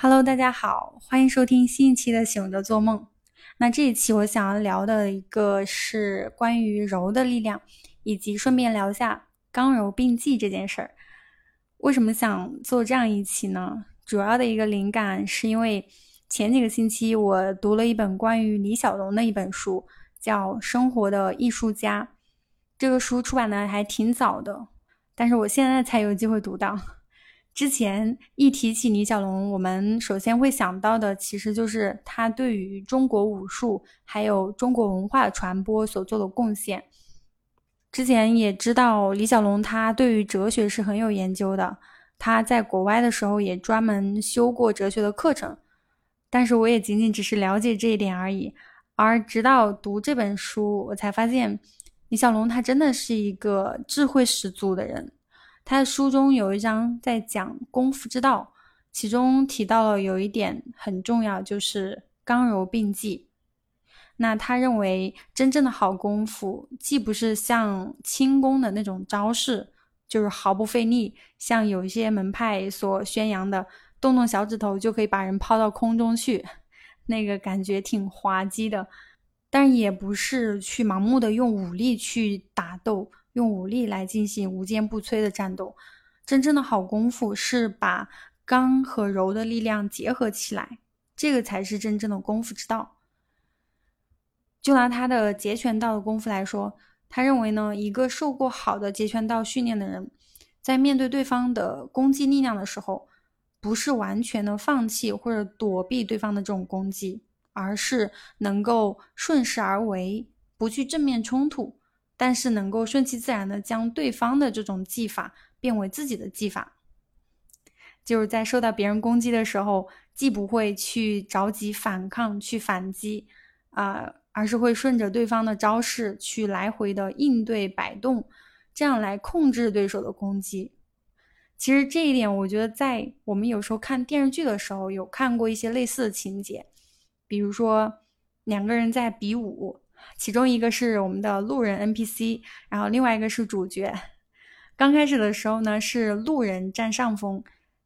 Hello，大家好，欢迎收听新一期的《醒着做梦》。那这一期我想要聊的一个是关于柔的力量，以及顺便聊一下刚柔并济这件事儿。为什么想做这样一期呢？主要的一个灵感是因为前几个星期我读了一本关于李小龙的一本书，叫《生活的艺术家》。这个书出版的还挺早的，但是我现在才有机会读到。之前一提起李小龙，我们首先会想到的其实就是他对于中国武术还有中国文化的传播所做的贡献。之前也知道李小龙他对于哲学是很有研究的，他在国外的时候也专门修过哲学的课程，但是我也仅仅只是了解这一点而已。而直到读这本书，我才发现李小龙他真的是一个智慧十足的人。他的书中有一章在讲功夫之道，其中提到了有一点很重要，就是刚柔并济。那他认为真正的好功夫，既不是像轻功的那种招式，就是毫不费力，像有一些门派所宣扬的，动动小指头就可以把人抛到空中去，那个感觉挺滑稽的。但也不是去盲目的用武力去打斗。用武力来进行无坚不摧的战斗，真正的好功夫是把刚和柔的力量结合起来，这个才是真正的功夫之道。就拿他的截拳道的功夫来说，他认为呢，一个受过好的截拳道训练的人，在面对对方的攻击力量的时候，不是完全的放弃或者躲避对方的这种攻击，而是能够顺势而为，不去正面冲突。但是能够顺其自然的将对方的这种技法变为自己的技法，就是在受到别人攻击的时候，既不会去着急反抗、去反击，啊，而是会顺着对方的招式去来回的应对摆动，这样来控制对手的攻击。其实这一点，我觉得在我们有时候看电视剧的时候，有看过一些类似的情节，比如说两个人在比武。其中一个是我们的路人 NPC，然后另外一个是主角。刚开始的时候呢，是路人占上风，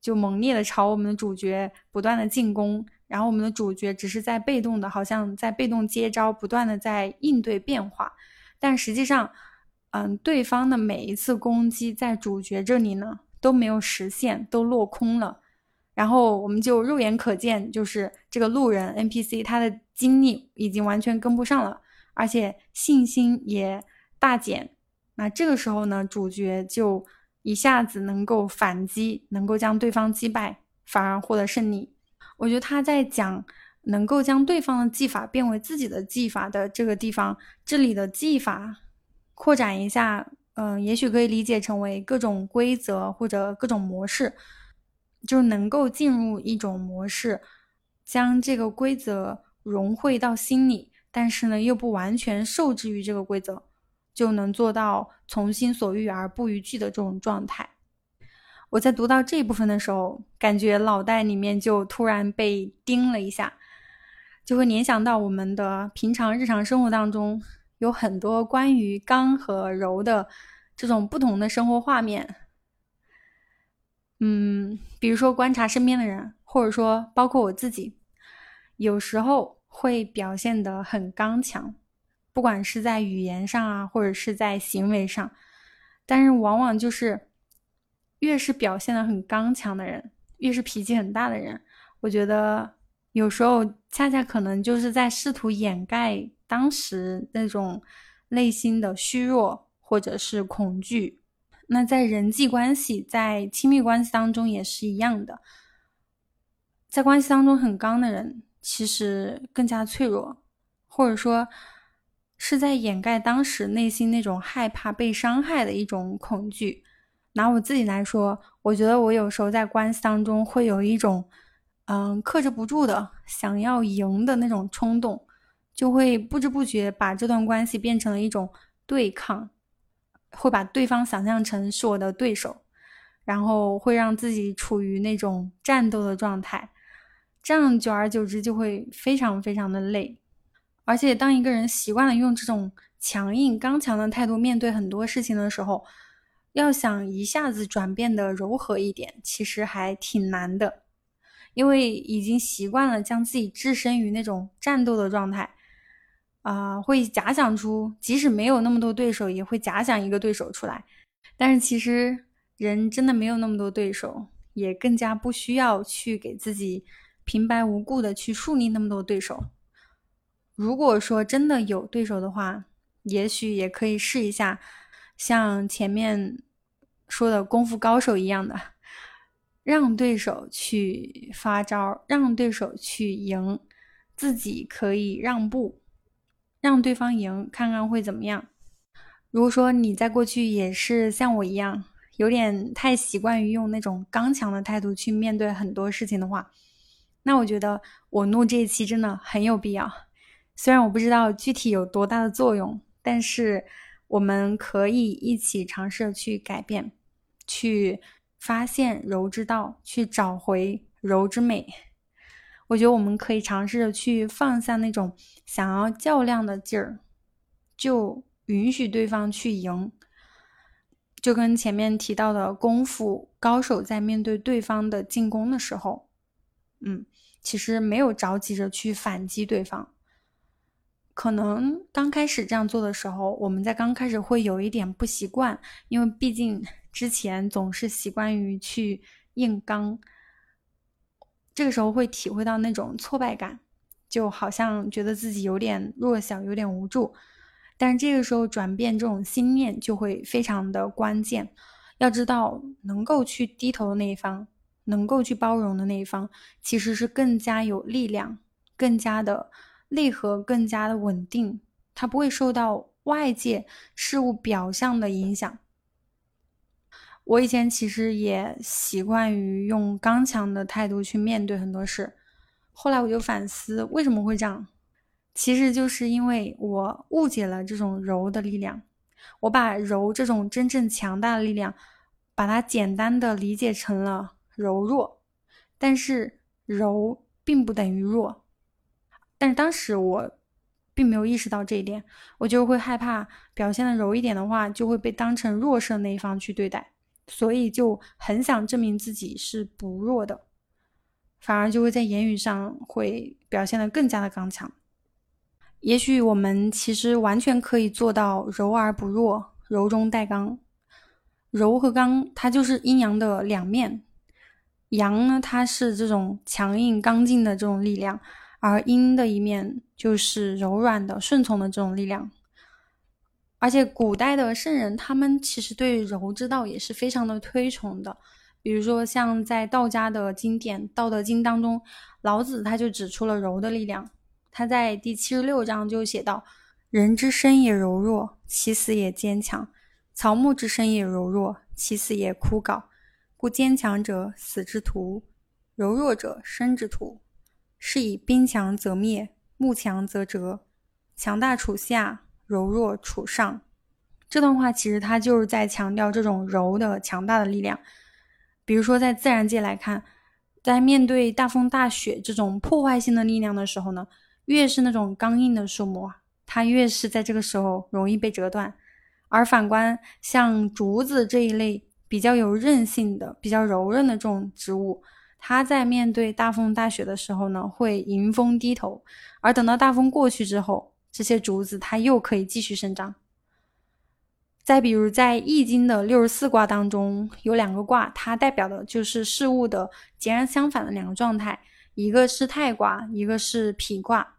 就猛烈的朝我们的主角不断的进攻，然后我们的主角只是在被动的，好像在被动接招，不断的在应对变化。但实际上，嗯，对方的每一次攻击在主角这里呢都没有实现，都落空了。然后我们就肉眼可见，就是这个路人 NPC 他的精力已经完全跟不上了。而且信心也大减，那这个时候呢，主角就一下子能够反击，能够将对方击败，反而获得胜利。我觉得他在讲能够将对方的技法变为自己的技法的这个地方，这里的技法扩展一下，嗯，也许可以理解成为各种规则或者各种模式，就能够进入一种模式，将这个规则融汇到心里。但是呢，又不完全受制于这个规则，就能做到从心所欲而不逾矩的这种状态。我在读到这一部分的时候，感觉脑袋里面就突然被叮了一下，就会联想到我们的平常日常生活当中有很多关于刚和柔的这种不同的生活画面。嗯，比如说观察身边的人，或者说包括我自己，有时候。会表现得很刚强，不管是在语言上啊，或者是在行为上，但是往往就是越是表现得很刚强的人，越是脾气很大的人，我觉得有时候恰恰可能就是在试图掩盖当时那种内心的虚弱或者是恐惧。那在人际关系，在亲密关系当中也是一样的，在关系当中很刚的人。其实更加脆弱，或者说是在掩盖当时内心那种害怕被伤害的一种恐惧。拿我自己来说，我觉得我有时候在关系当中会有一种，嗯，克制不住的想要赢的那种冲动，就会不知不觉把这段关系变成了一种对抗，会把对方想象成是我的对手，然后会让自己处于那种战斗的状态。这样久而久之就会非常非常的累，而且当一个人习惯了用这种强硬刚强的态度面对很多事情的时候，要想一下子转变的柔和一点，其实还挺难的。因为已经习惯了将自己置身于那种战斗的状态，啊，会假想出即使没有那么多对手，也会假想一个对手出来。但是其实人真的没有那么多对手，也更加不需要去给自己平白无故的去树立那么多对手。如果说真的有对手的话，也许也可以试一下，像前面说的功夫高手一样的，让对手去发招，让对手去赢，自己可以让步，让对方赢，看看会怎么样。如果说你在过去也是像我一样，有点太习惯于用那种刚强的态度去面对很多事情的话，那我觉得我录这一期真的很有必要。虽然我不知道具体有多大的作用，但是我们可以一起尝试去改变，去发现柔之道，去找回柔之美。我觉得我们可以尝试着去放下那种想要较量的劲儿，就允许对方去赢。就跟前面提到的功夫高手在面对对方的进攻的时候，嗯，其实没有着急着去反击对方。可能刚开始这样做的时候，我们在刚开始会有一点不习惯，因为毕竟 之前总是习惯于去硬刚，这个时候会体会到那种挫败感，就好像觉得自己有点弱小，有点无助。但是这个时候转变这种心念就会非常的关键。要知道，能够去低头的那一方，能够去包容的那一方，其实是更加有力量，更加的。内核更加的稳定，它不会受到外界事物表象的影响。我以前其实也习惯于用刚强的态度去面对很多事，后来我就反思为什么会这样，其实就是因为我误解了这种柔的力量，我把柔这种真正强大的力量，把它简单的理解成了柔弱，但是柔并不等于弱。但是当时我并没有意识到这一点，我就会害怕表现的柔一点的话，就会被当成弱势的那一方去对待，所以就很想证明自己是不弱的，反而就会在言语上会表现的更加的刚强。也许我们其实完全可以做到柔而不弱，柔中带刚。柔和刚，它就是阴阳的两面。阳呢，它是这种强硬刚劲的这种力量。而阴的一面就是柔软的、顺从的这种力量，而且古代的圣人他们其实对柔之道也是非常的推崇的。比如说，像在道家的经典《道德经》当中，老子他就指出了柔的力量。他在第七十六章就写道：“人之生也柔弱，其死也坚强；草木之生也柔弱，其死也枯槁。故坚强者死之徒，柔弱者生之徒。”是以兵强则灭，木强则折，强大处下，柔弱处上。这段话其实它就是在强调这种柔的强大的力量。比如说，在自然界来看，在面对大风大雪这种破坏性的力量的时候呢，越是那种刚硬的树木啊，它越是在这个时候容易被折断。而反观像竹子这一类比较有韧性的、比较柔韧的这种植物。它在面对大风大雪的时候呢，会迎风低头，而等到大风过去之后，这些竹子它又可以继续生长。再比如，在《易经》的六十四卦当中，有两个卦，它代表的就是事物的截然相反的两个状态，一个是太卦，一个是否卦。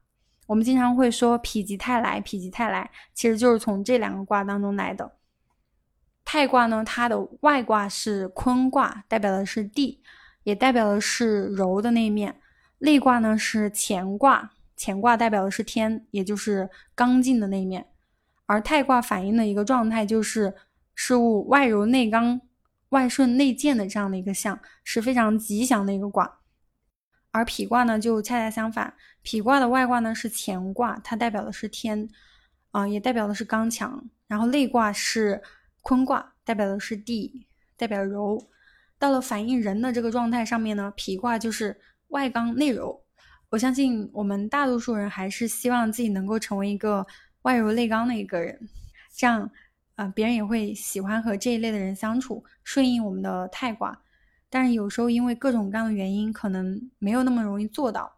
我们经常会说“否极泰来”，“否极泰来”，其实就是从这两个卦当中来的。太卦呢，它的外卦是坤卦，代表的是地。也代表的是柔的那一面，内卦呢是乾卦，乾卦代表的是天，也就是刚劲的那一面，而太卦反映的一个状态就是事物外柔内刚、外顺内健的这样的一个象，是非常吉祥的一个卦。而脾卦呢就恰恰相反，脾卦的外卦呢是乾卦，它代表的是天，啊，也代表的是刚强，然后内卦是坤卦，代表的是地，代表柔。到了反映人的这个状态上面呢，脾卦就是外刚内柔。我相信我们大多数人还是希望自己能够成为一个外柔内刚的一个人，这样，呃，别人也会喜欢和这一类的人相处，顺应我们的太卦。但是有时候因为各种各样的原因，可能没有那么容易做到。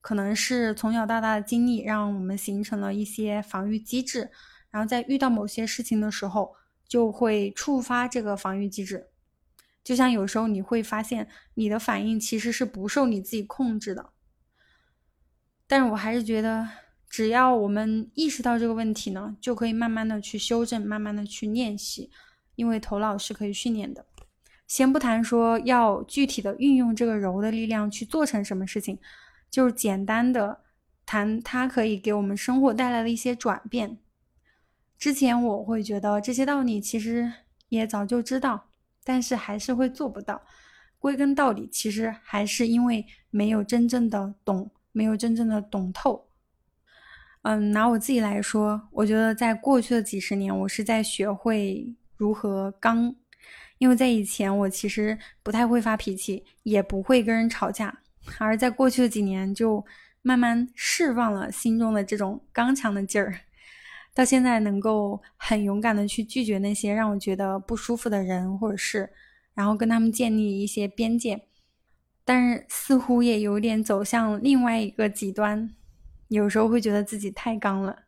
可能是从小到大的经历让我们形成了一些防御机制，然后在遇到某些事情的时候，就会触发这个防御机制。就像有时候你会发现，你的反应其实是不受你自己控制的。但是我还是觉得，只要我们意识到这个问题呢，就可以慢慢的去修正，慢慢的去练习，因为头脑是可以训练的。先不谈说要具体的运用这个柔的力量去做成什么事情，就是简单的谈它可以给我们生活带来的一些转变。之前我会觉得这些道理其实也早就知道。但是还是会做不到，归根到底，其实还是因为没有真正的懂，没有真正的懂透。嗯，拿我自己来说，我觉得在过去的几十年，我是在学会如何刚，因为在以前我其实不太会发脾气，也不会跟人吵架，而在过去的几年，就慢慢释放了心中的这种刚强的劲儿。到现在能够很勇敢的去拒绝那些让我觉得不舒服的人或者事，然后跟他们建立一些边界，但是似乎也有点走向另外一个极端，有时候会觉得自己太刚了，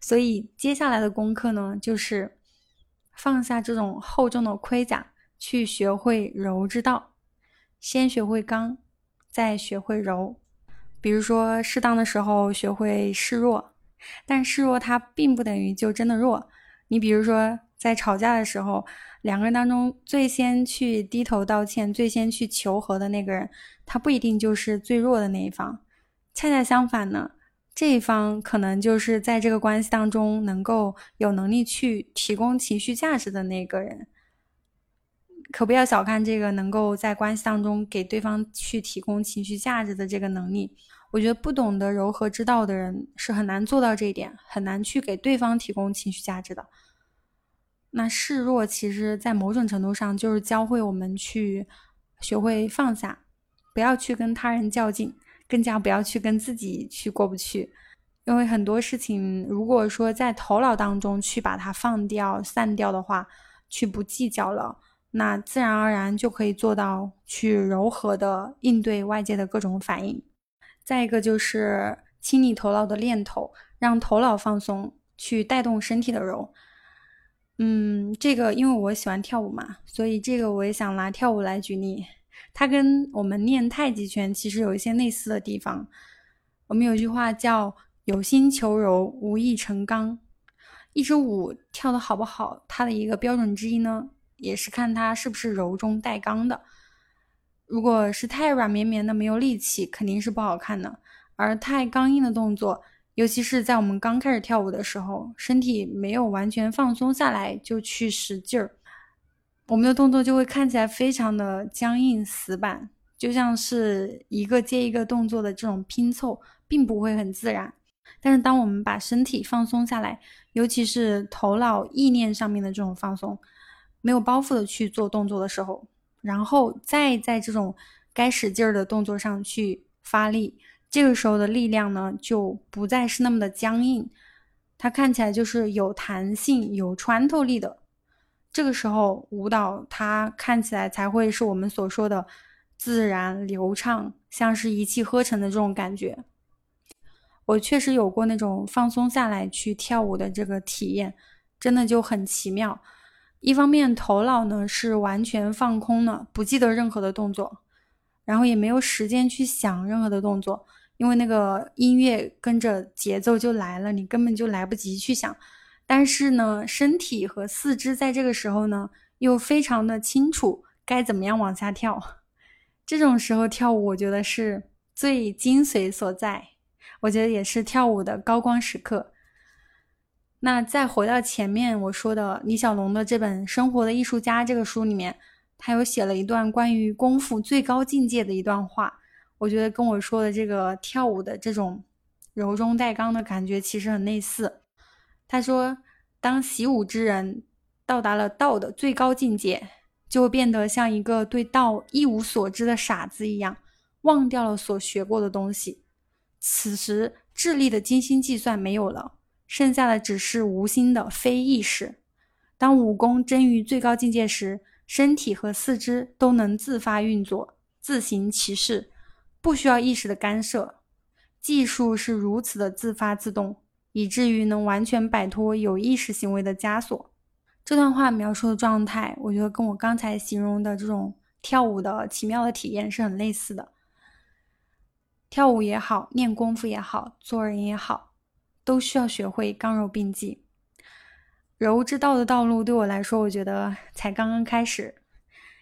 所以接下来的功课呢，就是放下这种厚重的盔甲，去学会柔之道，先学会刚，再学会柔，比如说适当的时候学会示弱。但示弱，它并不等于就真的弱。你比如说，在吵架的时候，两个人当中最先去低头道歉、最先去求和的那个人，他不一定就是最弱的那一方。恰恰相反呢，这一方可能就是在这个关系当中能够有能力去提供情绪价值的那个人。可不要小看这个能够在关系当中给对方去提供情绪价值的这个能力。我觉得不懂得柔和之道的人是很难做到这一点，很难去给对方提供情绪价值的。那示弱，其实在某种程度上就是教会我们去学会放下，不要去跟他人较劲，更加不要去跟自己去过不去。因为很多事情，如果说在头脑当中去把它放掉、散掉的话，去不计较了，那自然而然就可以做到去柔和的应对外界的各种反应。再一个就是清理头脑的念头，让头脑放松，去带动身体的柔。嗯，这个因为我喜欢跳舞嘛，所以这个我也想拿跳舞来举例。它跟我们练太极拳其实有一些类似的地方。我们有句话叫“有心求柔，无意成刚”。一支舞跳得好不好，它的一个标准之一呢，也是看它是不是柔中带刚的。如果是太软绵绵的，没有力气，肯定是不好看的。而太刚硬的动作，尤其是在我们刚开始跳舞的时候，身体没有完全放松下来就去使劲儿，我们的动作就会看起来非常的僵硬死板，就像是一个接一个动作的这种拼凑，并不会很自然。但是当我们把身体放松下来，尤其是头脑意念上面的这种放松，没有包袱的去做动作的时候。然后再在这种该使劲儿的动作上去发力，这个时候的力量呢，就不再是那么的僵硬，它看起来就是有弹性、有穿透力的。这个时候舞蹈它看起来才会是我们所说的自然流畅，像是一气呵成的这种感觉。我确实有过那种放松下来去跳舞的这个体验，真的就很奇妙。一方面，头脑呢是完全放空了，不记得任何的动作，然后也没有时间去想任何的动作，因为那个音乐跟着节奏就来了，你根本就来不及去想。但是呢，身体和四肢在这个时候呢，又非常的清楚该怎么样往下跳。这种时候跳舞，我觉得是最精髓所在，我觉得也是跳舞的高光时刻。那再回到前面我说的李小龙的这本《生活的艺术家》这个书里面，他有写了一段关于功夫最高境界的一段话，我觉得跟我说的这个跳舞的这种柔中带刚的感觉其实很类似。他说，当习武之人到达了道的最高境界，就会变得像一个对道一无所知的傻子一样，忘掉了所学过的东西。此时智力的精心计算没有了。剩下的只是无心的非意识。当武功臻于最高境界时，身体和四肢都能自发运作、自行其事，不需要意识的干涉。技术是如此的自发自动，以至于能完全摆脱有意识行为的枷锁。这段话描述的状态，我觉得跟我刚才形容的这种跳舞的奇妙的体验是很类似的。跳舞也好，练功夫也好，做人也好，都需要学会刚柔并济。柔之道的道路对我来说，我觉得才刚刚开始。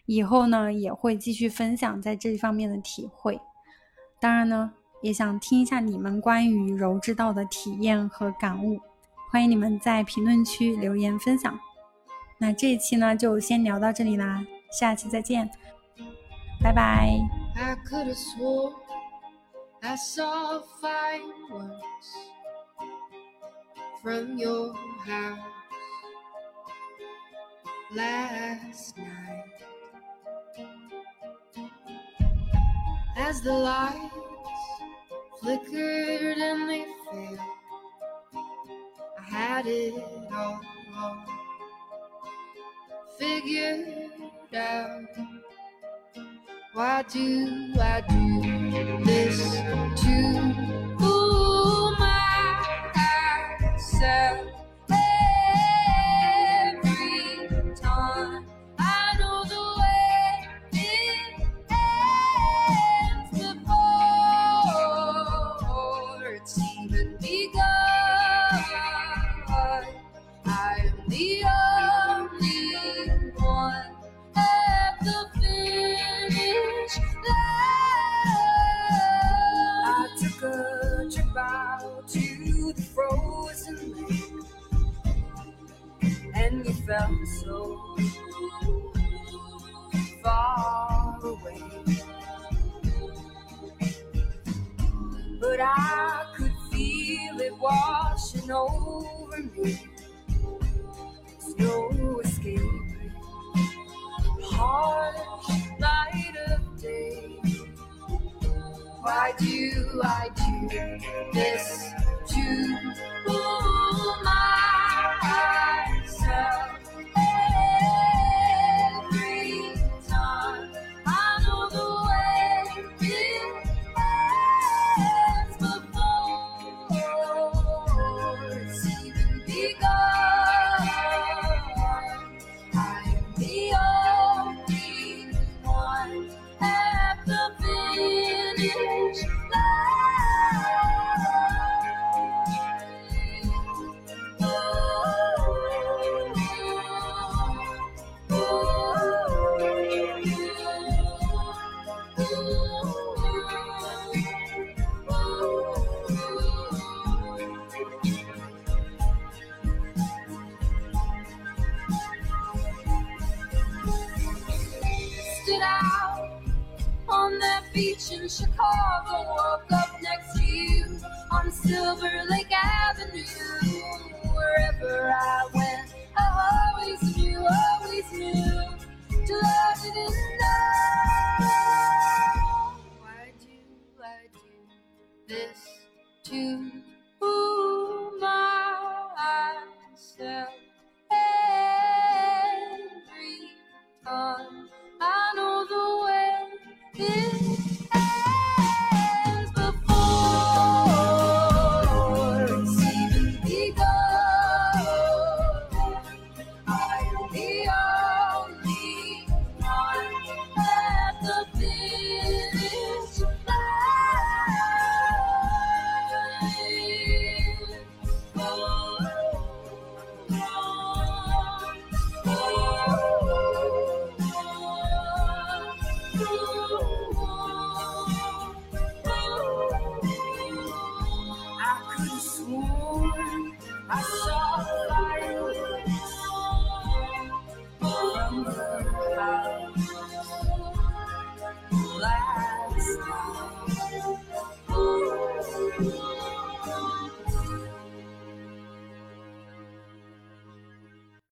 以后呢，也会继续分享在这方面的体会。当然呢，也想听一下你们关于柔之道的体验和感悟。欢迎你们在评论区留言分享。那这一期呢，就先聊到这里啦，下期再见，拜拜。Last night. As the lights flickered and they failed, I had it all, all figured out. Why do I do this to myself? Washing over me. There's no escape. Harsh light of day. Why do I do this to